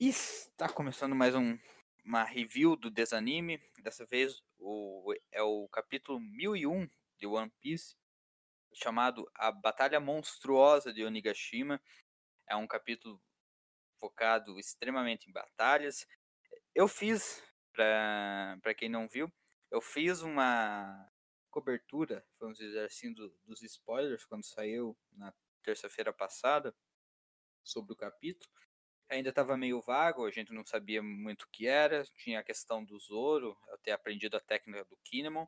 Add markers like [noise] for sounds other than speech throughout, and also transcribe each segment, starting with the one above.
Está começando mais um, uma review do Desanime. Dessa vez o, é o capítulo 1001 de One Piece, chamado A Batalha Monstruosa de Onigashima. É um capítulo focado extremamente em batalhas. Eu fiz, para quem não viu, eu fiz uma cobertura, vamos dizer assim, do, dos spoilers quando saiu na terça-feira passada sobre o capítulo ainda estava meio vago, a gente não sabia muito o que era, tinha a questão do Zoro, eu ter aprendido a técnica do Kinemon.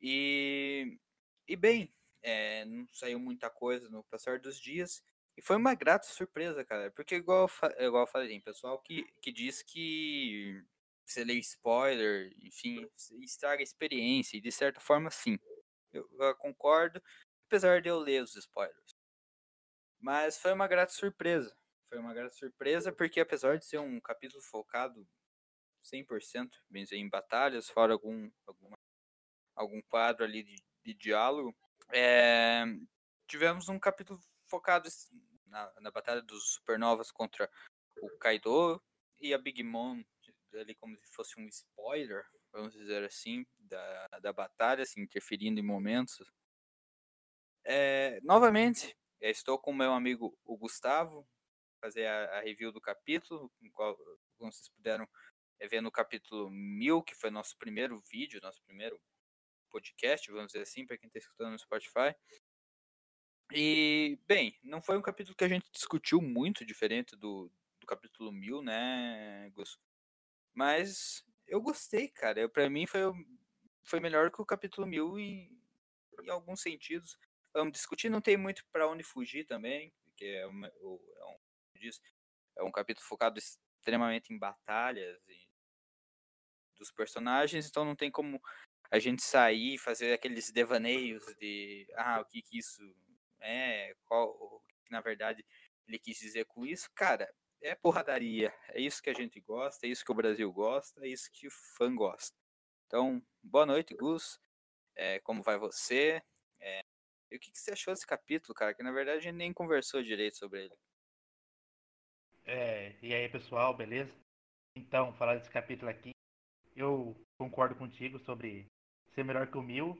E, e bem, é, não saiu muita coisa no passar dos dias. E foi uma grata surpresa, cara. Porque igual, igual eu falei, tem pessoal que, que diz que você lê spoiler, enfim, estraga a experiência. E de certa forma, sim. Eu, eu concordo, apesar de eu ler os spoilers. Mas foi uma grata surpresa. Foi uma grande surpresa, porque apesar de ser um capítulo focado 100%, bem dizer, em batalhas, fora algum, alguma, algum quadro ali de, de diálogo, é, tivemos um capítulo focado na, na batalha dos supernovas contra o Kaido e a Big Mom, ali como se fosse um spoiler, vamos dizer assim, da, da batalha, assim, interferindo em momentos. É, novamente, estou com meu amigo o Gustavo, fazer a, a review do capítulo, qual, como vocês puderam é, ver no capítulo 1000, que foi nosso primeiro vídeo, nosso primeiro podcast, vamos dizer assim, para quem está escutando no Spotify. E, bem, não foi um capítulo que a gente discutiu muito diferente do, do capítulo 1000, né, Gus? Mas eu gostei, cara. Para mim foi, foi melhor que o capítulo 1000 em, em alguns sentidos. Vamos discutir, não tem muito para onde fugir também, porque é, uma, é um disso. É um capítulo focado extremamente em batalhas dos personagens, então não tem como a gente sair e fazer aqueles devaneios de ah, o que que isso é, qual, o que na verdade ele quis dizer com isso. Cara, é porradaria. É isso que a gente gosta, é isso que o Brasil gosta, é isso que o fã gosta. Então, boa noite, Gus. É, como vai você? É, e o que, que você achou desse capítulo, cara? Que na verdade a gente nem conversou direito sobre ele. É, e aí, pessoal, beleza? Então, falar desse capítulo aqui, eu concordo contigo sobre ser melhor que o Mil,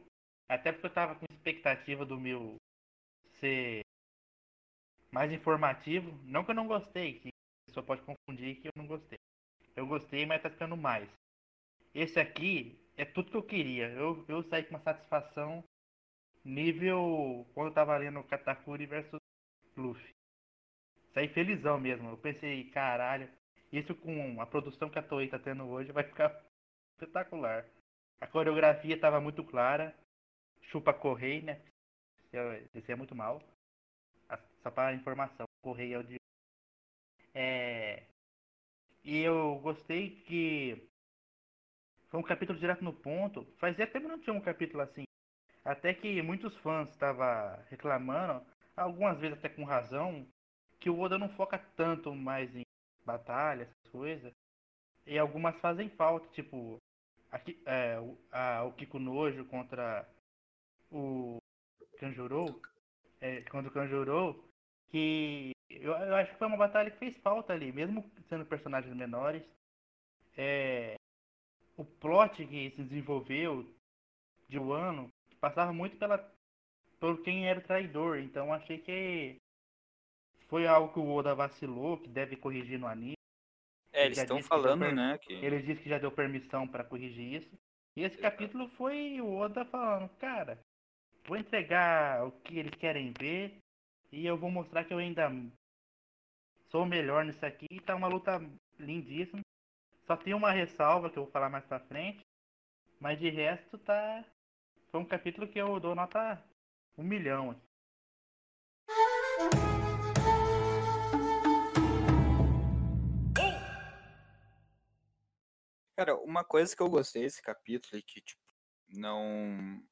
até porque eu tava com expectativa do Mil ser mais informativo. Não que eu não gostei, que a pessoa pode confundir que eu não gostei. Eu gostei, mas tá ficando mais. Esse aqui é tudo que eu queria. Eu, eu saí com uma satisfação nível quando eu tava lendo Katakuri versus Luffy saí felizão mesmo. Eu pensei, caralho, isso com a produção que a Toei tá tendo hoje vai ficar espetacular. A coreografia tava muito clara. Chupa Correia, né? Esse é muito mal. Só para informação, Correia é o de. É... E eu gostei que foi um capítulo direto no ponto. Fazia tempo que não tinha um capítulo assim. Até que muitos fãs estavam reclamando, algumas vezes até com razão, que o Oda não foca tanto mais em batalha, essas coisas. E algumas fazem falta, tipo aqui, é, a, o Kiko Nojo contra o Kanjuro, é, contra o Kanjuro, que eu, eu, acho que foi uma batalha que fez falta ali, mesmo sendo personagens menores. É, o plot que se desenvolveu de um ano passava muito pela por quem era o traidor, então achei que foi algo que o Oda vacilou, que deve corrigir no anime. É, eles estão falando, per... né? Que... Ele disse que já deu permissão para corrigir isso. E esse capítulo foi o Oda falando, cara, vou entregar o que eles querem ver e eu vou mostrar que eu ainda sou melhor nisso aqui. Tá uma luta lindíssima. Só tem uma ressalva que eu vou falar mais pra frente. Mas de resto tá. Foi um capítulo que eu dou nota um milhão. Cara, uma coisa que eu gostei desse capítulo e que, tipo, não,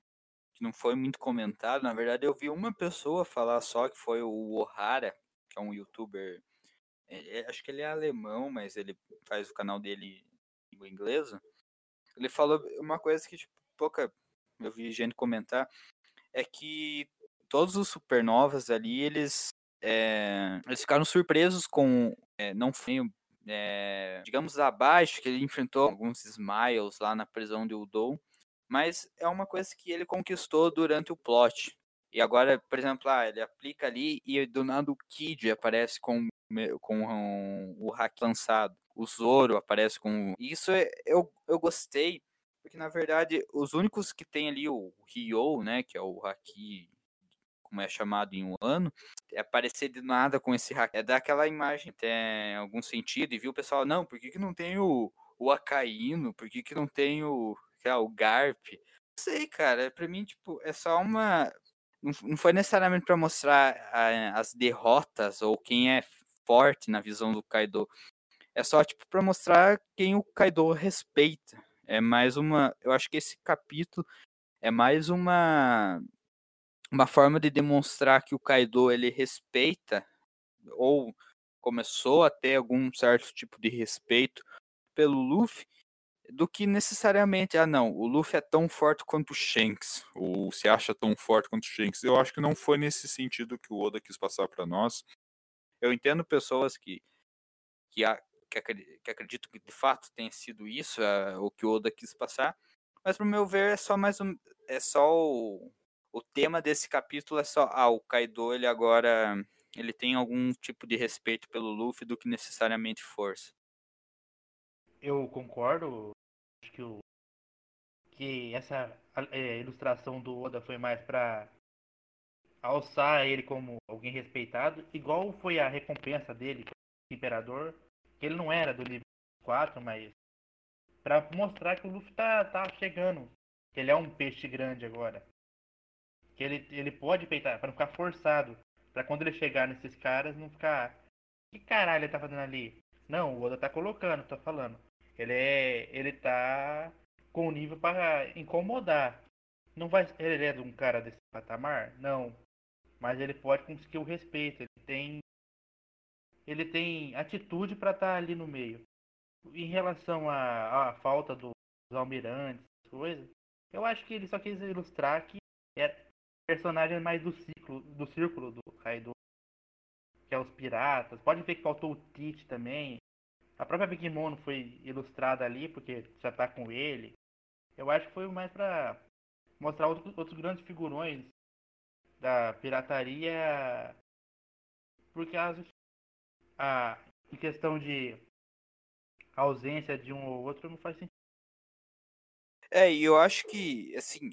que não foi muito comentado, na verdade eu vi uma pessoa falar só, que foi o Ohara, que é um youtuber, é, é, acho que ele é alemão, mas ele faz o canal dele em inglês. Ele falou uma coisa que, tipo, pouca, eu vi gente comentar, é que todos os supernovas ali, eles, é, eles ficaram surpresos com, é, não foi é, digamos, abaixo, que ele enfrentou alguns Smiles lá na prisão de Udon, mas é uma coisa que ele conquistou durante o plot. E agora, por exemplo, ah, ele aplica ali e do nada o Kid aparece com, com um, o hack lançado. O Zoro aparece com. Isso é, eu, eu gostei, porque na verdade os únicos que tem ali o Ryo, né, que é o Haki como é chamado em um ano, é aparecer de nada com esse hack. É dar aquela imagem, tem algum sentido, e viu o pessoal, não, por que, que não tem o, o Acaíno? Por que, que não tem o, lá, o Garp? Não sei, cara, pra mim, tipo, é só uma. Não, foi necessariamente para mostrar a, as derrotas ou quem é forte na visão do Kaido. É só, tipo, pra mostrar quem o Kaido respeita. É mais uma. Eu acho que esse capítulo é mais uma uma forma de demonstrar que o Kaido ele respeita ou começou a ter algum certo tipo de respeito pelo Luffy do que necessariamente, ah não, o Luffy é tão forte quanto o Shanks, ou se acha tão forte quanto o Shanks. Eu acho que não foi nesse sentido que o Oda quis passar para nós. Eu entendo pessoas que que, que, que acreditam que de fato tenha sido isso uh, o que o Oda quis passar, mas pro meu ver é só mais um, é só o, o tema desse capítulo é só, ah, o Kaido ele agora ele tem algum tipo de respeito pelo Luffy do que necessariamente força. Eu concordo. Acho que, o, que essa é, ilustração do Oda foi mais para alçar ele como alguém respeitado, igual foi a recompensa dele, Imperador, que ele não era do nível 4, mas para mostrar que o Luffy tá, tá chegando, que ele é um peixe grande agora que ele, ele pode peitar, para não ficar forçado. para quando ele chegar nesses caras, não ficar. Que caralho ele tá fazendo ali? Não, o Oda tá colocando, tá falando. Ele é. Ele tá com nível para incomodar. Não vai. Ele é de um cara desse patamar? Não. Mas ele pode conseguir o respeito. Ele tem. Ele tem atitude para estar tá ali no meio. Em relação à, à falta dos almirantes, coisas, eu acho que ele só quis ilustrar que personagens mais do ciclo, do círculo do Kaido, que é os piratas. Pode ver que faltou o Tite também. A própria Big Mom foi ilustrada ali, porque já tá com ele. Eu acho que foi mais para mostrar outros, outros grandes figurões da pirataria. Porque as, a, em questão de ausência de um ou outro não faz sentido. É, e eu acho que, assim,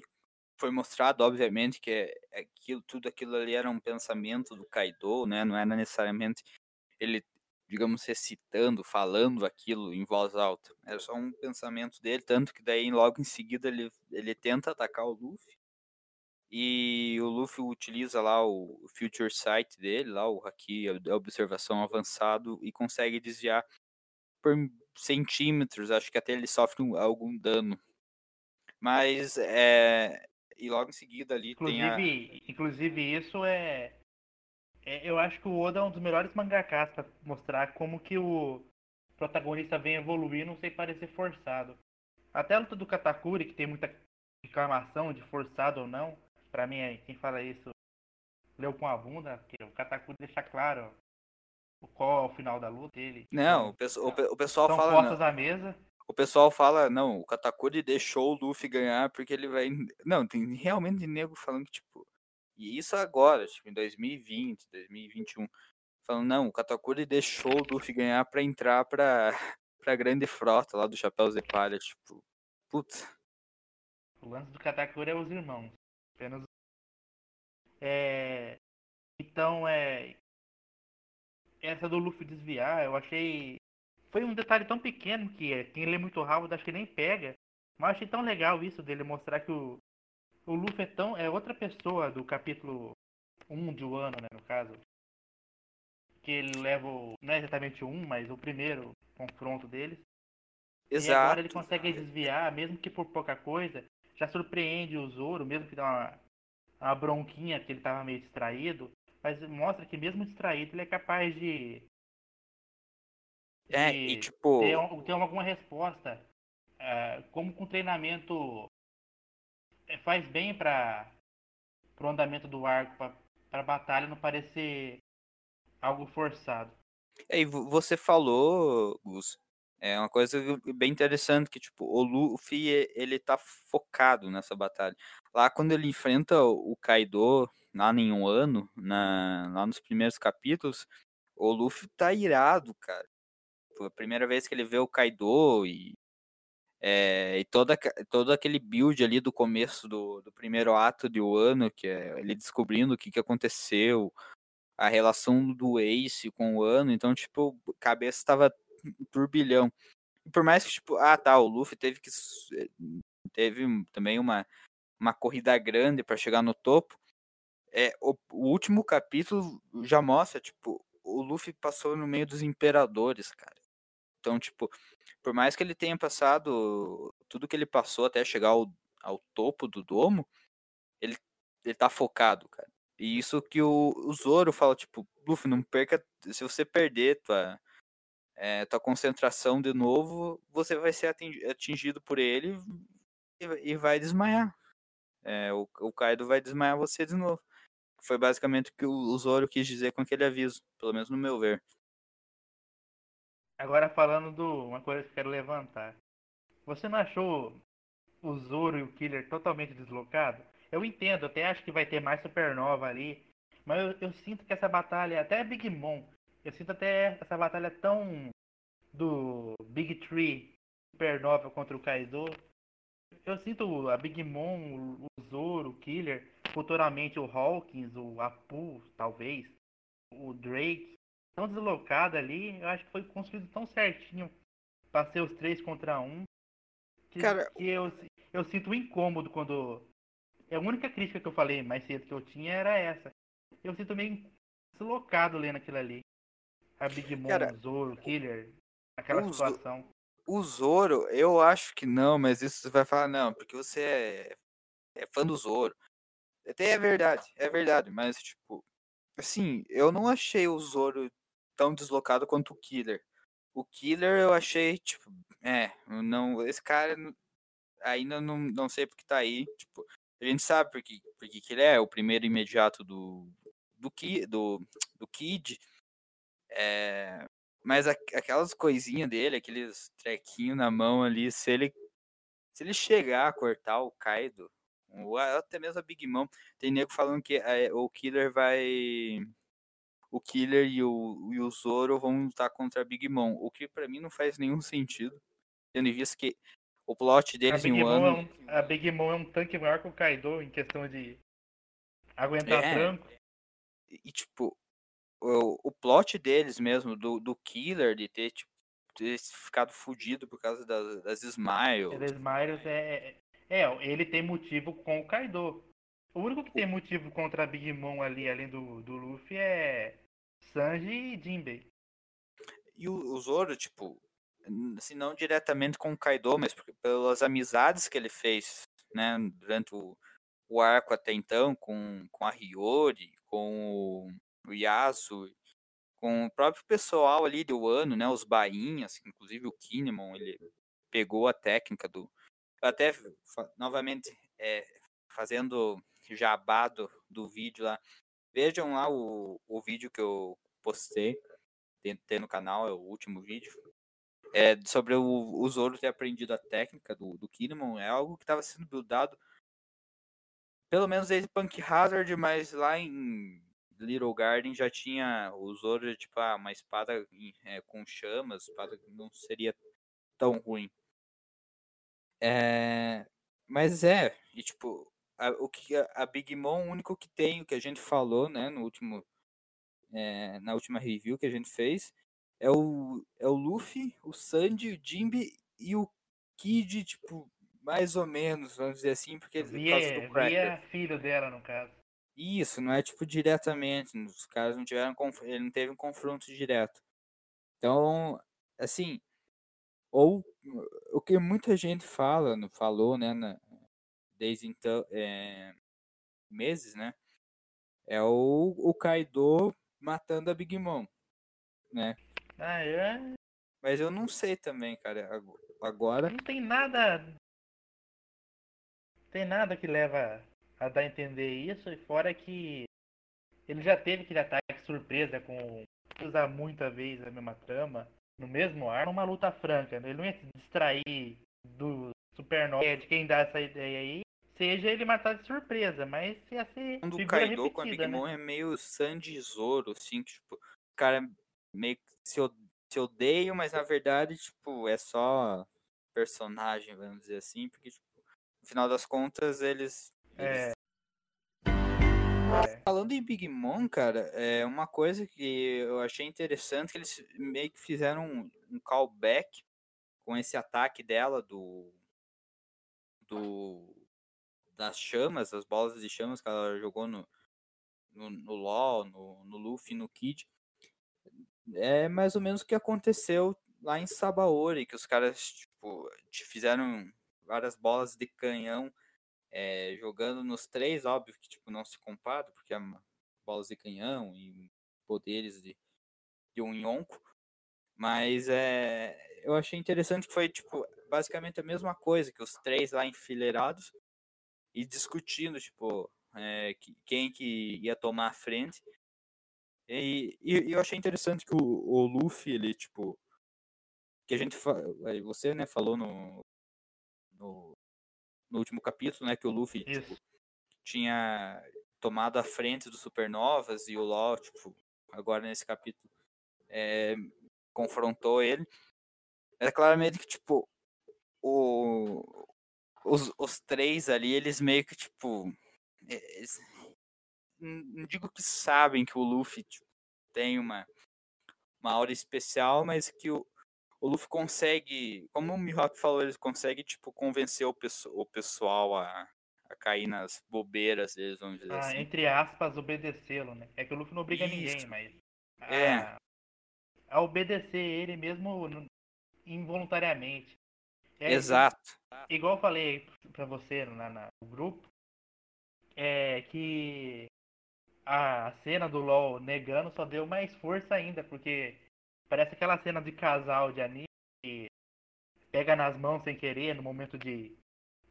foi mostrado, obviamente, que é, é aquilo, tudo aquilo ali era um pensamento do Kaido, né? Não era necessariamente ele, digamos, recitando, falando aquilo em voz alta. Era só um pensamento dele, tanto que daí logo em seguida ele, ele tenta atacar o Luffy. E o Luffy utiliza lá o Future Sight dele, lá o Haki, a observação avançado, e consegue desviar por centímetros, acho que até ele sofre algum dano. Mas é, e logo em seguida ali inclusive, tem a... Inclusive isso é... é... Eu acho que o Oda é um dos melhores mangakas para mostrar como que o protagonista vem evoluindo sem parecer forçado. Até a luta do Katakuri, que tem muita reclamação de forçado ou não, para mim, quem fala isso leu com a bunda, porque o Katakuri deixa claro qual é o final da luta dele. Não, o, pessoal, o pessoal são fala. Postas à mesa o pessoal fala, não, o Katakuri deixou o Luffy ganhar porque ele vai. Não, tem realmente nego falando que, tipo. E isso agora, tipo, em 2020, 2021. Falando, não, o Katakuri deixou o Luffy ganhar pra entrar pra, [laughs] pra grande frota lá do Chapéu de Palha, tipo. Putz. O lance do Katakuri é os irmãos. Apenas. É. Então, é. Essa do Luffy desviar, eu achei foi um detalhe tão pequeno que é, quem lê muito rápido acho que nem pega. Mas achei tão legal isso dele mostrar que o, o Luffy é tão. é outra pessoa do capítulo 1 de Wano, né, no caso. Que ele leva. O, não é exatamente 1, mas o primeiro confronto deles. Exato. E agora ele consegue desviar, mesmo que por pouca coisa. Já surpreende o Zoro, mesmo que dá uma, uma bronquinha que ele tava meio distraído. Mas mostra que mesmo distraído ele é capaz de é, e tipo. Ter, ter alguma resposta. É, como com treinamento é, faz bem para o andamento do arco, para a batalha não parecer algo forçado. É, e vo- você falou, Gus, é uma coisa bem interessante que tipo, o Luffy e- ele tá focado nessa batalha. Lá quando ele enfrenta o o Kaido lá em um ano, na, lá nos primeiros capítulos, o Luffy tá irado, cara. A primeira vez que ele vê o Kaido e é, e toda, todo aquele build ali do começo do, do primeiro ato de Wano, que é ele descobrindo o que, que aconteceu, a relação do Ace com o Wano, então, tipo, cabeça estava turbilhão. Por mais que, tipo, ah, tá, o Luffy teve que. Teve também uma, uma corrida grande para chegar no topo. É, o, o último capítulo já mostra, tipo, o Luffy passou no meio dos imperadores, cara. Então, tipo, por mais que ele tenha passado tudo que ele passou até chegar ao, ao topo do domo, ele, ele tá focado, cara. E isso que o, o Zoro fala, tipo, Luffy, não perca. Se você perder tua, é, tua concentração de novo, você vai ser atingi- atingido por ele e, vai- e vai desmaiar. É, o, o Kaido vai desmaiar você de novo. Foi basicamente o que o, o Zoro quis dizer com aquele aviso, pelo menos no meu ver. Agora falando do uma coisa que eu quero levantar. Você não achou o Zoro e o Killer totalmente deslocado? Eu entendo, até acho que vai ter mais supernova ali, mas eu, eu sinto que essa batalha, até Big Mom, eu sinto até essa batalha tão do Big Tree supernova contra o Kaido. Eu sinto a Big Mom, o Zoro, o Killer, futuramente o Hawkins, o Apu, talvez, o Drake, tão deslocado ali, eu acho que foi construído tão certinho pra ser os três contra um. Que, Cara, que eu, eu sinto incômodo quando. A única crítica que eu falei mais cedo que eu tinha era essa. Eu sinto meio deslocado lendo aquilo ali. A Big Mom, Cara, o Zoro, o Killer, aquela o situação. O Zoro, eu acho que não, mas isso você vai falar, não, porque você é, é fã do Zoro. Até é verdade, é verdade, mas tipo, assim, eu não achei o Zoro tão deslocado quanto o Killer. O Killer eu achei, tipo, é, não, esse cara ainda não, não sei porque tá aí, tipo, a gente sabe porque, porque que ele é o primeiro imediato do, do, do, do Kid, é, mas a- aquelas coisinhas dele, aqueles trequinhos na mão ali, se ele se ele chegar a cortar o Kaido, ou a- até mesmo a Big Mom, tem nego falando que é, o Killer vai o Killer e o, e o Zoro vão lutar contra a Big Mom, o que pra mim não faz nenhum sentido, tendo em vista que o plot deles em um Mom é ano um, a Big Mom é um tanque maior que o Kaido em questão de aguentar É. tranco. e tipo o, o plot deles mesmo do, do Killer de ter tipo ter ficado fudido por causa das, das Smiles. Eles Miles é, é. É, ele tem motivo com o Kaido. O único que tem motivo contra a Big Mom ali, além do, do Luffy, é Sanji e Jinbei. E o, o Zoro, tipo, n- assim, não diretamente com o Kaido, mas pelas amizades que ele fez, né, durante o, o arco até então, com, com a Hiyori, com o, o com o próprio pessoal ali do ano, né, os bainhas, inclusive o Kinemon, ele pegou a técnica do... Até, novamente, é, fazendo jabá do, do vídeo lá, vejam lá o, o vídeo que eu postei, tem, tem no canal, é o último vídeo. É sobre o, o Zoro ter aprendido a técnica do, do Kinemon, é algo que estava sendo buildado pelo menos desde Punk Hazard, mas lá em Little Garden já tinha o Zoro, tipo, ah, uma espada é, com chamas, espada que não seria tão ruim. É, mas é, e tipo, a, o que a, a Big Mom, o único que tem, o que a gente falou, né, no último, é, na última review que a gente fez, é o, é o Luffy, o Sandy, o Jimby e o Kid, tipo, mais ou menos, vamos dizer assim, porque por causa Via, filho dela, no caso. Isso, não é tipo diretamente, os caras não tiveram, ele não teve um confronto direto. Então, assim, ou o que muita gente fala, falou, né, na- desde então, é, meses, né, é o, o Kaido matando a Big Mom, né? Ah, é? Mas eu não sei também, cara, ago- agora, Não tem nada. Tem nada que leva a dar a entender isso, e fora que ele já teve aquele ataque surpresa com usar muita vez a mesma trama, no mesmo ar, uma luta franca. Né? Ele não ia se distrair do Supernova, de quem dá essa ideia aí, seja ele matar de surpresa, mas ia ser. Quando o figura Kaido com a Big né? Mom é meio Sandy Zoro, assim, que, tipo, o cara meio que se, odeia, mas na verdade, tipo, é só personagem, vamos dizer assim, porque, tipo, no final das contas, eles. eles- É, Falando em Big Mom, cara, é uma coisa que eu achei interessante que eles meio que fizeram um, um callback com esse ataque dela do. do das chamas, as bolas de chamas que ela jogou no, no, no LoL, no, no Luffy, no Kid. É mais ou menos o que aconteceu lá em Sabaori, que os caras, tipo, te fizeram várias bolas de canhão é, jogando nos três, óbvio que tipo, não se compara, porque é bolas de canhão e poderes de, de um Yonko. Mas é, eu achei interessante que foi tipo, basicamente a mesma coisa, que os três lá enfileirados e discutindo, tipo, é, que- quem que ia tomar a frente. E, e- eu achei interessante que o, o Luffy, ele, tipo, que a gente, você, né, falou no, no, no último capítulo, né, que o Luffy, tipo, tinha tomado a frente dos supernovas e o LoL, tipo, agora nesse capítulo, é, confrontou ele. É claramente que, tipo, o, os, os três ali, eles meio que, tipo, eles- não digo que sabem que o Luffy tipo, tem uma, uma aura especial, mas que o, o Luffy consegue, como o Mihawk falou, ele consegue, tipo, convencer o, pesso- o pessoal a, a cair nas bobeiras deles, vamos dizer Ah, assim. entre aspas, obedecê-lo, né? É que o Luffy não obriga ninguém, Isso. mas. É. A, a obedecer ele mesmo involuntariamente. É, Exato. igual eu falei pra você na, na- no grupo, é que a cena do LoL negando só deu mais força ainda, porque parece aquela cena de casal de anime que pega nas mãos sem querer no momento de,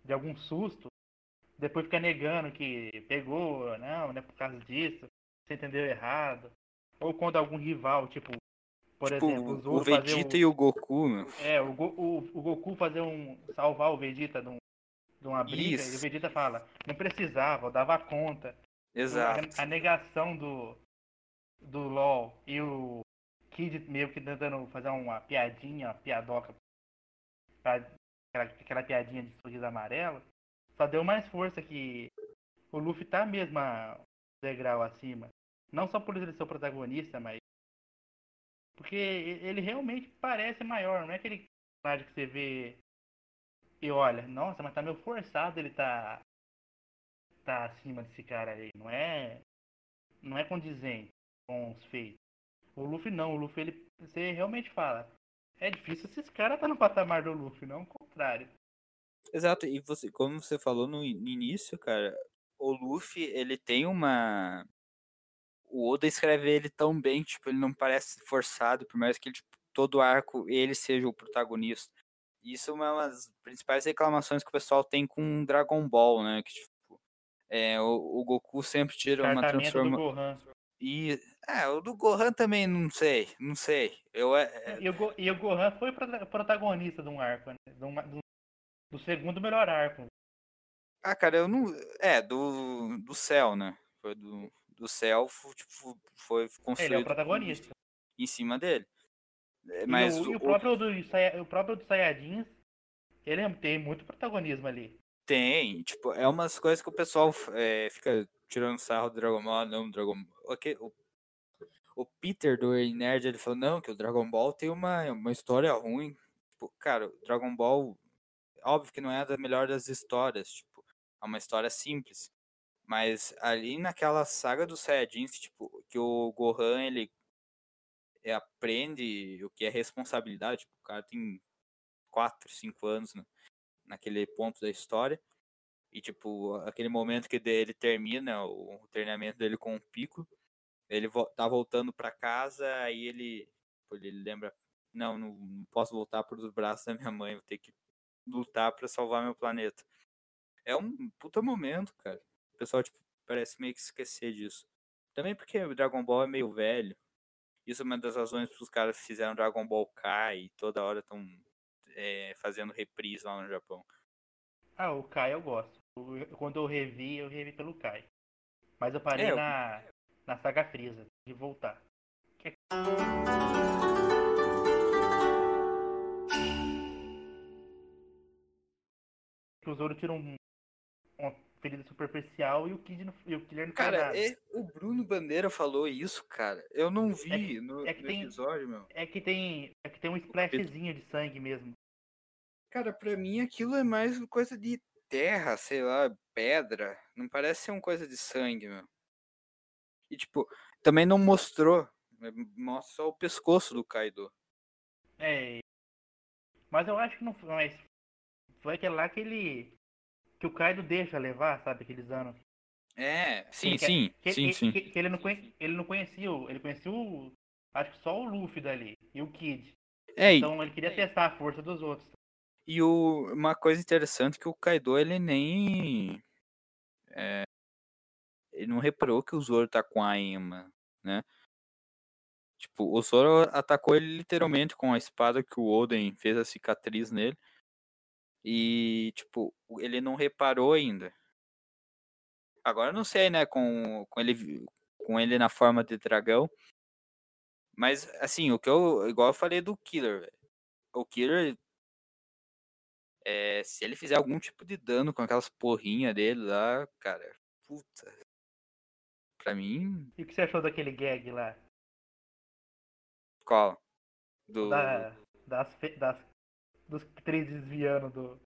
de algum susto, depois fica negando que pegou, não, não é por causa disso, você entendeu errado. Ou quando algum rival, tipo, por tipo, exemplo, o o Vegeta o- e o Goku, meu. é, o, Go- o, o Goku fazer um. salvar o Vegeta de, um- de uma briga, e o Isso. Vegeta fala, não precisava, eu dava conta. Exato. A, a negação do, do LOL e o Kid meio que tentando fazer uma piadinha, uma piadoca, pra, aquela, aquela piadinha de sorriso amarelo, só deu mais força que o Luffy tá mesmo a um degrau acima. Não só por ele ser o protagonista, mas porque ele realmente parece maior, não é aquele personagem que você vê e olha, nossa, mas tá meio forçado ele tá tá acima desse cara aí, não é não é condizente com os feitos. O Luffy não, o Luffy ele você realmente fala, é difícil esses caras tá no patamar do Luffy, não o contrário. Exato, e você, como você falou no início, cara, o Luffy, ele tem uma. O Oda escreve ele tão bem, tipo, ele não parece forçado, por mais que ele, tipo, todo arco ele seja o protagonista. Isso é uma das principais reclamações que o pessoal tem com Dragon Ball, né? Que, tipo, é, o, o Goku sempre tira uma transformação. E. É, o do Gohan também, não sei, não sei. Eu, é, é, E o, Go- e o Gohan foi prota- protagonista de um arco, né? De uma- do, do segundo melhor arco. Ah, cara, eu não. É, do, do céu, né? Foi do, do céu, tipo, foi construído Ele é o protagonista. em cima dele. É, E Mas o, e o o- próprio do o próprio do Saiyajins, ele é, tem muito protagonismo ali. tem, tipo, é umas coisas que o pessoal é, fica tirando sarro do Dragon Ball, não, Dragon Ball. ok, O, o Peter do Nerd, ele falou, não, que o Dragon Ball tem uma, uma história ruim. Tipo, cara, o Dragon Ball, óbvio que não é a melhor das histórias, tipo, é uma história simples. Mas ali naquela saga dos Saiyajins, tipo, que o Gohan, ele é, aprende o que é responsabilidade, tipo, o cara tem 4, 5 anos né, naquele ponto da história. E, tipo, aquele momento que ele termina o, treinamento dele com o Pico, ele tá voltando pra casa, aí ele, tipo, ele lembra, não, não, posso voltar para os braços da minha mãe, vou ter que lutar pra salvar meu planeta. É um puta momento, cara. O pessoal, tipo, parece meio que esquecer disso. Também porque o Dragon Ball é meio velho. Isso é uma das razões que os caras fizeram Dragon Ball Kai e toda hora estão é, fazendo reprise lá no Japão. Ah, o Kai eu gosto. Quando eu revi, eu revi pelo Kai. Mas eu parei É, eu- na, na saga Freeza, de voltar. Que- Que o Zoro tira um, uma ferida superficial e o Kid não, e o Killer não Cara, é- o Bruno Bandeira falou isso, cara. Eu não vi no, é que no tem- episódio, meu. É que tem, é que tem um splashzinho de sangue mesmo. Cara, pra mim aquilo é mais coisa de terra, sei lá, pedra. Não parece ser uma coisa de sangue, meu. E tipo, também não mostrou. é, Mostra só o pescoço do Kaido. É. Mas eu acho que não foi. Mas foi aquele lá que ele. Que o Kaido deixa levar, sabe? Aqueles anos. É, sim, sim, Que, sim, que- sim. que- que ele, não conhe- ele não conhecia o. Ele conhecia o. Acho que só o Luffy dali. E o Kid. É, Então ele queria testar a força dos outros. e o, uma coisa interessante é que o Kaido, ele nem... é, ele não reparou que o Zoro tá com a Ema, né? Tipo, o Zoro atacou ele literalmente com a espada que o Oden fez a cicatriz nele. E, tipo, ele não reparou ainda. Agora eu não sei, né, com, com, ele, com ele na forma de dragão. Mas, assim, o que eu. Igual eu falei do Killer, velho. O Killer. é, se ele fizer algum tipo de dano com aquelas porrinhas dele lá, cara. Puta. Pra mim. E o que você achou daquele gag lá? Qual? Do. Da, das, das, dos três desviando do.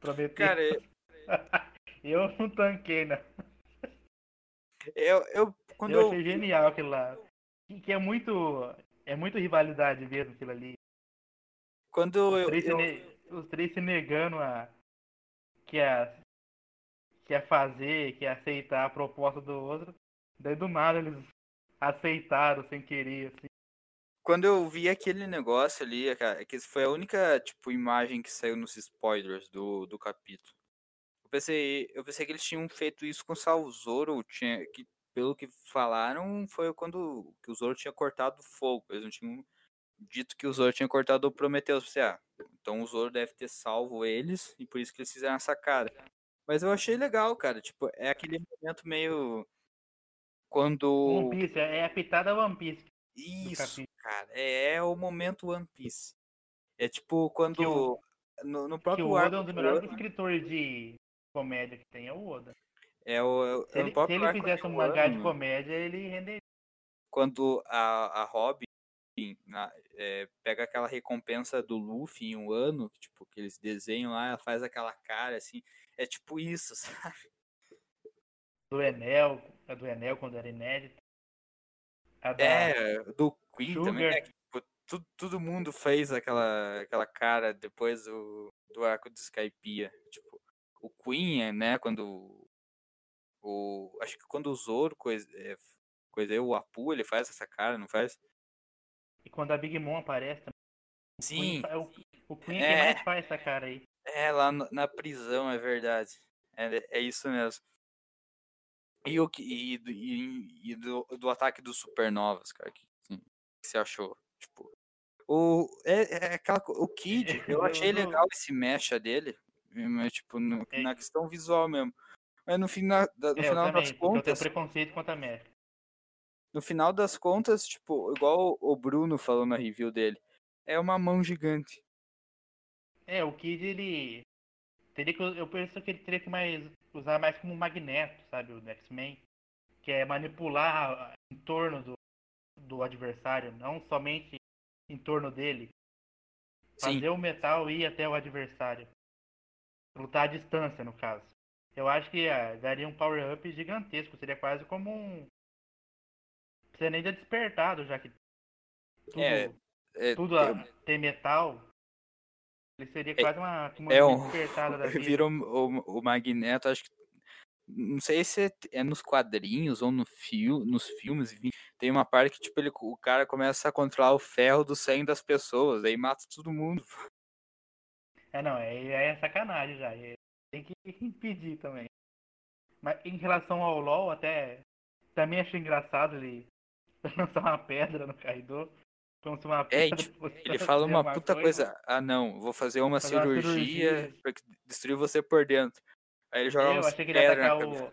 Prometeu. Cara, eu, [laughs] eu não tanquei, não. eu, eu- quando eu eu, achei genial aquilo lá. Que, que é muito. É muito rivalidade mesmo aquilo ali. quando Os eu, três, eu- ne- os três se negando a. Que a. Que a fazer, que a aceitar a proposta do outro. Daí do nada eles aceitaram sem querer, assim. Quando eu vi aquele negócio ali, cara, que foi a única, tipo, imagem que saiu nos spoilers do, do capítulo. Eu pensei, eu pensei que eles tinham feito isso com o Zoro, tinha, que, pelo que falaram, foi quando que o Zoro tinha cortado o fogo. Eles não tinham dito que o Zoro tinha cortado o Prometheus. Eu pensei, ah, então o Zoro deve ter salvo eles, e por isso que eles fizeram essa cara. Mas eu achei legal, cara, tipo, é aquele momento meio... Quando... One Piece, é é a pitada One Piece. Isso. Cara, é o momento One Piece. É tipo quando o- no, no Que próprio o Oda é um dos do melhores escritores de comédia que tem, é o Oda. é o, é Se é ele, no se ele fizesse um mangá de comédia, ele renderia. quando a, a Robin na- é, pega aquela recompensa do Luffy em um ano, que, tipo, que eles desenham lá, ela faz aquela cara assim, é tipo isso, [laughs] sabe? Do Enel, a do Enel quando era inédita. A da, É, do Queen também, Sugar. é, que, tipo, tu- todo mundo fez aquela, aquela cara depois do, do arco do Skypiea. Tipo, o Queen, né, quando o... Acho que quando o Zoro coisa, é, coisa o Apu, ele faz essa cara, não faz? E quando a Big Mom aparece também. o Queen Sim, fa- o, o Queen é É. quem mais faz essa cara aí. é lá no- na prisão, é verdade. É, é isso mesmo. E, o, e, do- e, e do, do ataque dos supernovas, cara, que, que você achou? Tipo, o, é, é aquela, o Kid, [laughs] eu achei não- legal esse mecha dele, mas, tipo, no- na questão visual mesmo. Mas no, fina, no É, eu final também, das porque eu tenho contas, preconceito contra a América. no final das contas, tipo, igual o Bruno falou na review dele, é uma mão gigante. É, o Kid ele. Teria que, eu penso que ele teria que mais, usar mais como um magneto, sabe? O X-Men. Que é manipular em torno do, do adversário, não somente em torno dele. Sim, Fazer o metal ir até o adversário. Lutar à distância, no caso. Eu acho que ah, daria um power-up gigantesco. Seria quase como um. Você nem ter despertado, já que tudo, É, é, tudo tem- a- tem metal. Ele seria É- quase uma, uma É um. despertada da [laughs] vida. Virou o, o Magneto, acho que. Não sei se é, é nos quadrinhos ou no fio, nos filmes, enfim. Tem uma parte que, tipo, ele, o cara começa a controlar o ferro do sangue das pessoas, aí mata todo mundo. [laughs] É, não, é, é sacanagem já. é- tem que [laughs] impedir também. Mas em relação ao LoL, até também achei engraçado ele lançar uma pedra no Kaido. Como se [laughs] uma É, tipo, Ele fala uma puta coisa. coisa. Ah, não, vou fazer uma Fazer uma cirurgia cirurgia. pra destruir você por dentro. Aí ele joga Eu umas achei que ele ia o.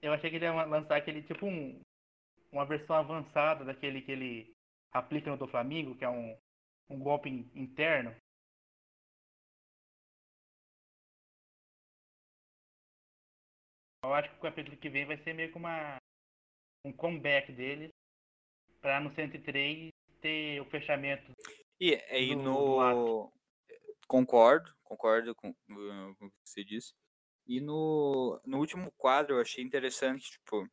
Eu achei que ele ia lançar aquele tipo um. Uma versão avançada daquele que ele aplica no do Flamengo, que é um, um golpe in- interno. Eu acho que o capítulo que vem vai ser meio que uma. um comeback deles. Pra no 103 ter o fechamento. E aí do- do no. Concordo, concordo com, com o que você disse. E no, no último quadro eu achei interessante, tipo,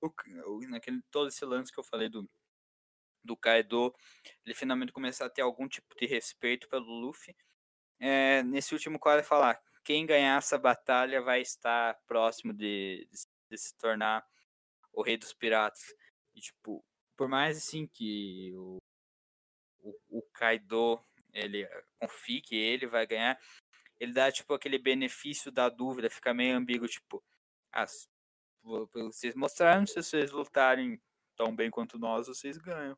o, naquele, todo esse lance que eu falei do, do Kaido, ele finalmente começar a ter algum tipo de respeito pelo Luffy. É, nesse último quadro falar, quem ganhar essa batalha vai estar próximo de, de, de se tornar o rei dos piratas. E tipo, por mais assim que o, o, o Kaido ele confie que ele vai ganhar, ele dá tipo aquele benefício da dúvida, fica meio ambíguo, tipo, ah, vocês mostraram, se vocês lutarem tão bem quanto nós, vocês ganham.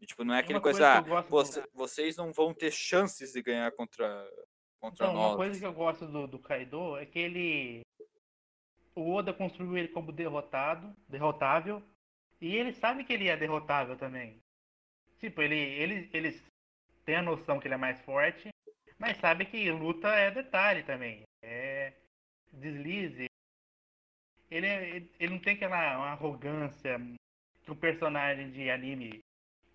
E, tipo, não é aquele uma coisa, coisa ah, gosto do- você- vocês não vão ter chances de ganhar contra, contra Então, uma nós. coisa que eu gosto do, do Kaido é que ele. O Oda construiu ele como derrotado, derrotável. E ele sabe que ele é derrotável também. Tipo, ele, ele, eles têm a noção que ele é mais forte, mas sabe que luta é detalhe também. É deslize. Ele, é- ele, ele não tem aquela arrogância que um personagem de anime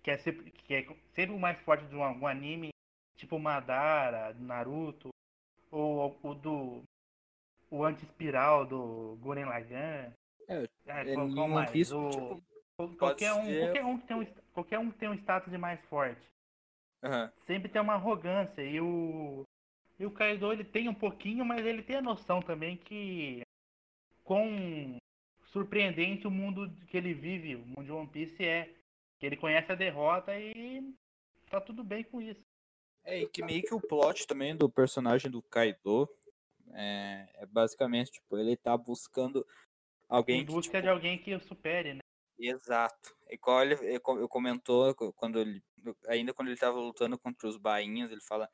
que é sempre, que é sempre o mais forte de um, algum anime, tipo Madara, Naruto, ou o do o anti-espiral do Guren Lagann. É, é, qual One mais? Piece, O- tipo, qualquer, um, ser- qualquer, um que tem um, qualquer um que tem um status de mais forte. aham. Sempre tem uma arrogância. E o, e o Kaido ele tem um pouquinho, mas ele tem a noção também que quão surpreendente o mundo que ele vive, o mundo de One Piece é. Que ele conhece a derrota e tá tudo bem com isso. É, e que meio que o plot também do personagem do Kaido é, é basicamente, tipo, ele tá buscando alguém Em que, busca tipo, de alguém que o supere, né? Exato. E qual ele, co- ele comentou co- quando ele, ainda quando ele estava lutando contra os bainhas, ele fala: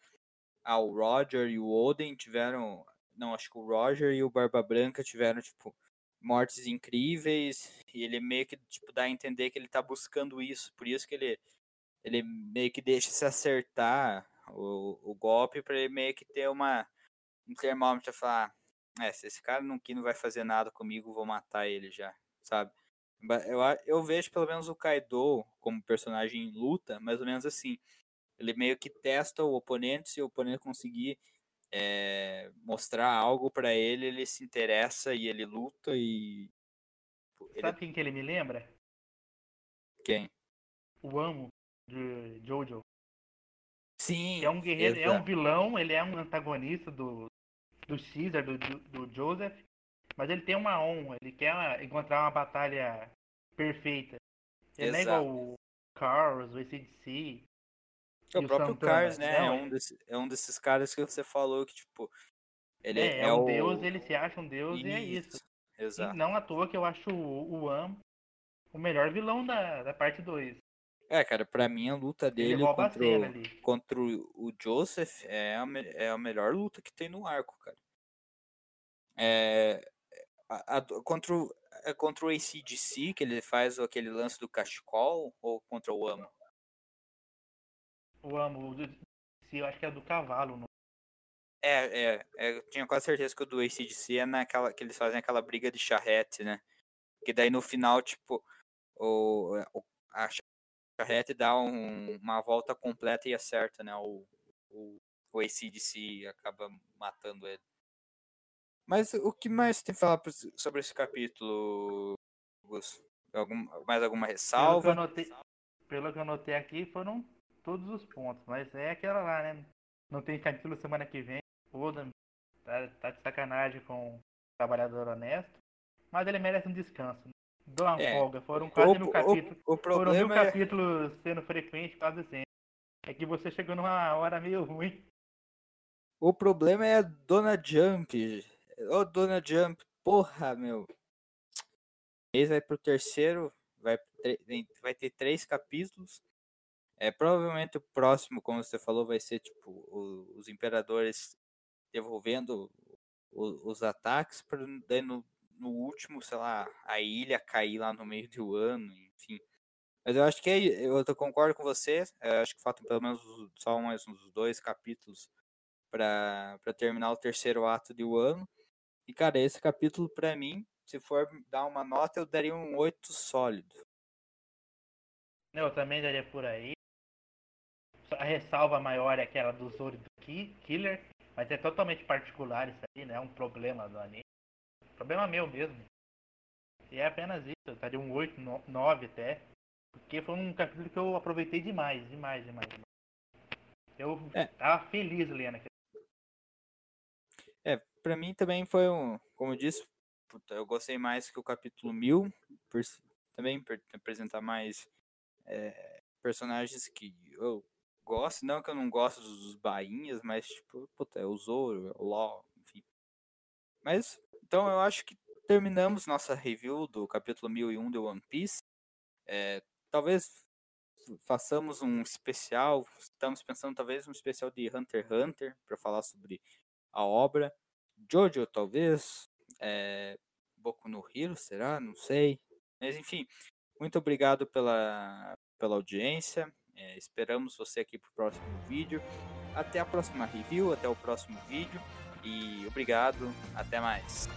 "Ah, o Roger e o Oden tiveram, não, acho que o Roger e o Barba Branca tiveram tipo mortes incríveis", e ele meio que tipo dá a entender que ele tá buscando isso, por isso que ele ele meio que deixa se acertar o, o golpe para ele meio que ter uma um termômetro falar, é, se esse cara não, aqui não vai fazer nada comigo, vou matar ele já, sabe? Eu, eu vejo pelo menos o Kaido como personagem em luta, mais ou menos assim. Ele meio que testa o oponente, se o oponente conseguir é, mostrar algo pra ele, ele se interessa e ele luta e. pô, Ele, Sabe quem que ele me lembra? quem? O Amo de Jojo. Sim, é um guerreiro, é um exato. vilão, ele é um antagonista do, do Caesar, do, do Joseph, mas ele tem uma honra, ele quer encontrar uma batalha perfeita. Ele não é igual o Carlos, o ACDC. É e o próprio Santana. Cars, né? É Não, um, desse- é um desses caras que você falou que, tipo, ele é, é, é um o... deus, ele se acha um deus e é isso. E Exato. não à toa que eu acho o, o Am o melhor vilão da, da parte 2. É, cara, pra mim a luta Ele dele contra, o, contra o Joseph é a, é a melhor luta que tem no arco, cara. É, a- a contra, o, é contra o ACDC, que ele faz aquele lance do cachecol, ou contra o Amo? O Amo, eu acho que é do cavalo. No, É, é, é, eu tinha quase certeza que o do ACDC é naquela que eles fazem aquela briga de charrete, né? Que daí no final, tipo, o, o- a charrete dá um- uma volta completa e acerta, né? O, o, o ACDC acaba matando ele. Mas o que mais tem que falar sobre esse capítulo, Gus? Algum, mais alguma pelo, que ressalva? anotei, pelo que eu anotei aqui, foram todos os pontos. Mas é aquela lá, né? Não tem capítulo semana que vem. Oda tá, tá de sacanagem com o trabalhador honesto. Mas ele merece um descanso. né? Dou uma É, folga. Foram quase mil O, capítulos. o, o Foram mil é... capítulos sendo frequente, quase sempre. É que você chegou numa hora meio ruim. O problema é a Dona Jump. Ô, Dona Jump, porra, meu. Mês vai pro terceiro vai, vai ter três capítulos. É, provavelmente o próximo, como você falou, vai ser tipo o, os imperadores devolvendo o, os ataques, para daí no, no último, sei lá, a ilha cair lá no meio do ano, enfim. Mas eu acho que é, eu concordo com você. Eu acho que faltam pelo menos só mais uns dois capítulos para terminar o terceiro ato de ano. E, cara, esse capítulo, para mim, se for dar uma nota, eu daria um 8 sólido. Eu também daria por aí. A ressalva maior é aquela do Zoro do Killer, mas é totalmente particular isso aí, né? É um problema do anime. Problema meu mesmo. E é apenas isso, eu daria um 8, 9 até. Porque foi um capítulo que eu aproveitei demais, demais, demais. demais. Eu é. tava feliz lendo aquilo. Pra mim também foi um, como eu disse, eu gostei mais que o capítulo 1000, por, também por apresentar mais é, personagens que eu gosto, não que eu não gosto dos bainhas, mas tipo, puta, é o Zoro, é o Law, enfim. Mas, então eu acho que terminamos nossa review do capítulo 1001 de One Piece. É, talvez façamos um especial, estamos pensando talvez um especial de Hunter x Hunter para falar sobre a obra. Jojo talvez, é, Boku no Hero, será? Não sei. Mas enfim, muito obrigado pela, pela audiência. É, esperamos você aqui para o próximo vídeo. Até a próxima review, até o próximo vídeo. E obrigado, até mais.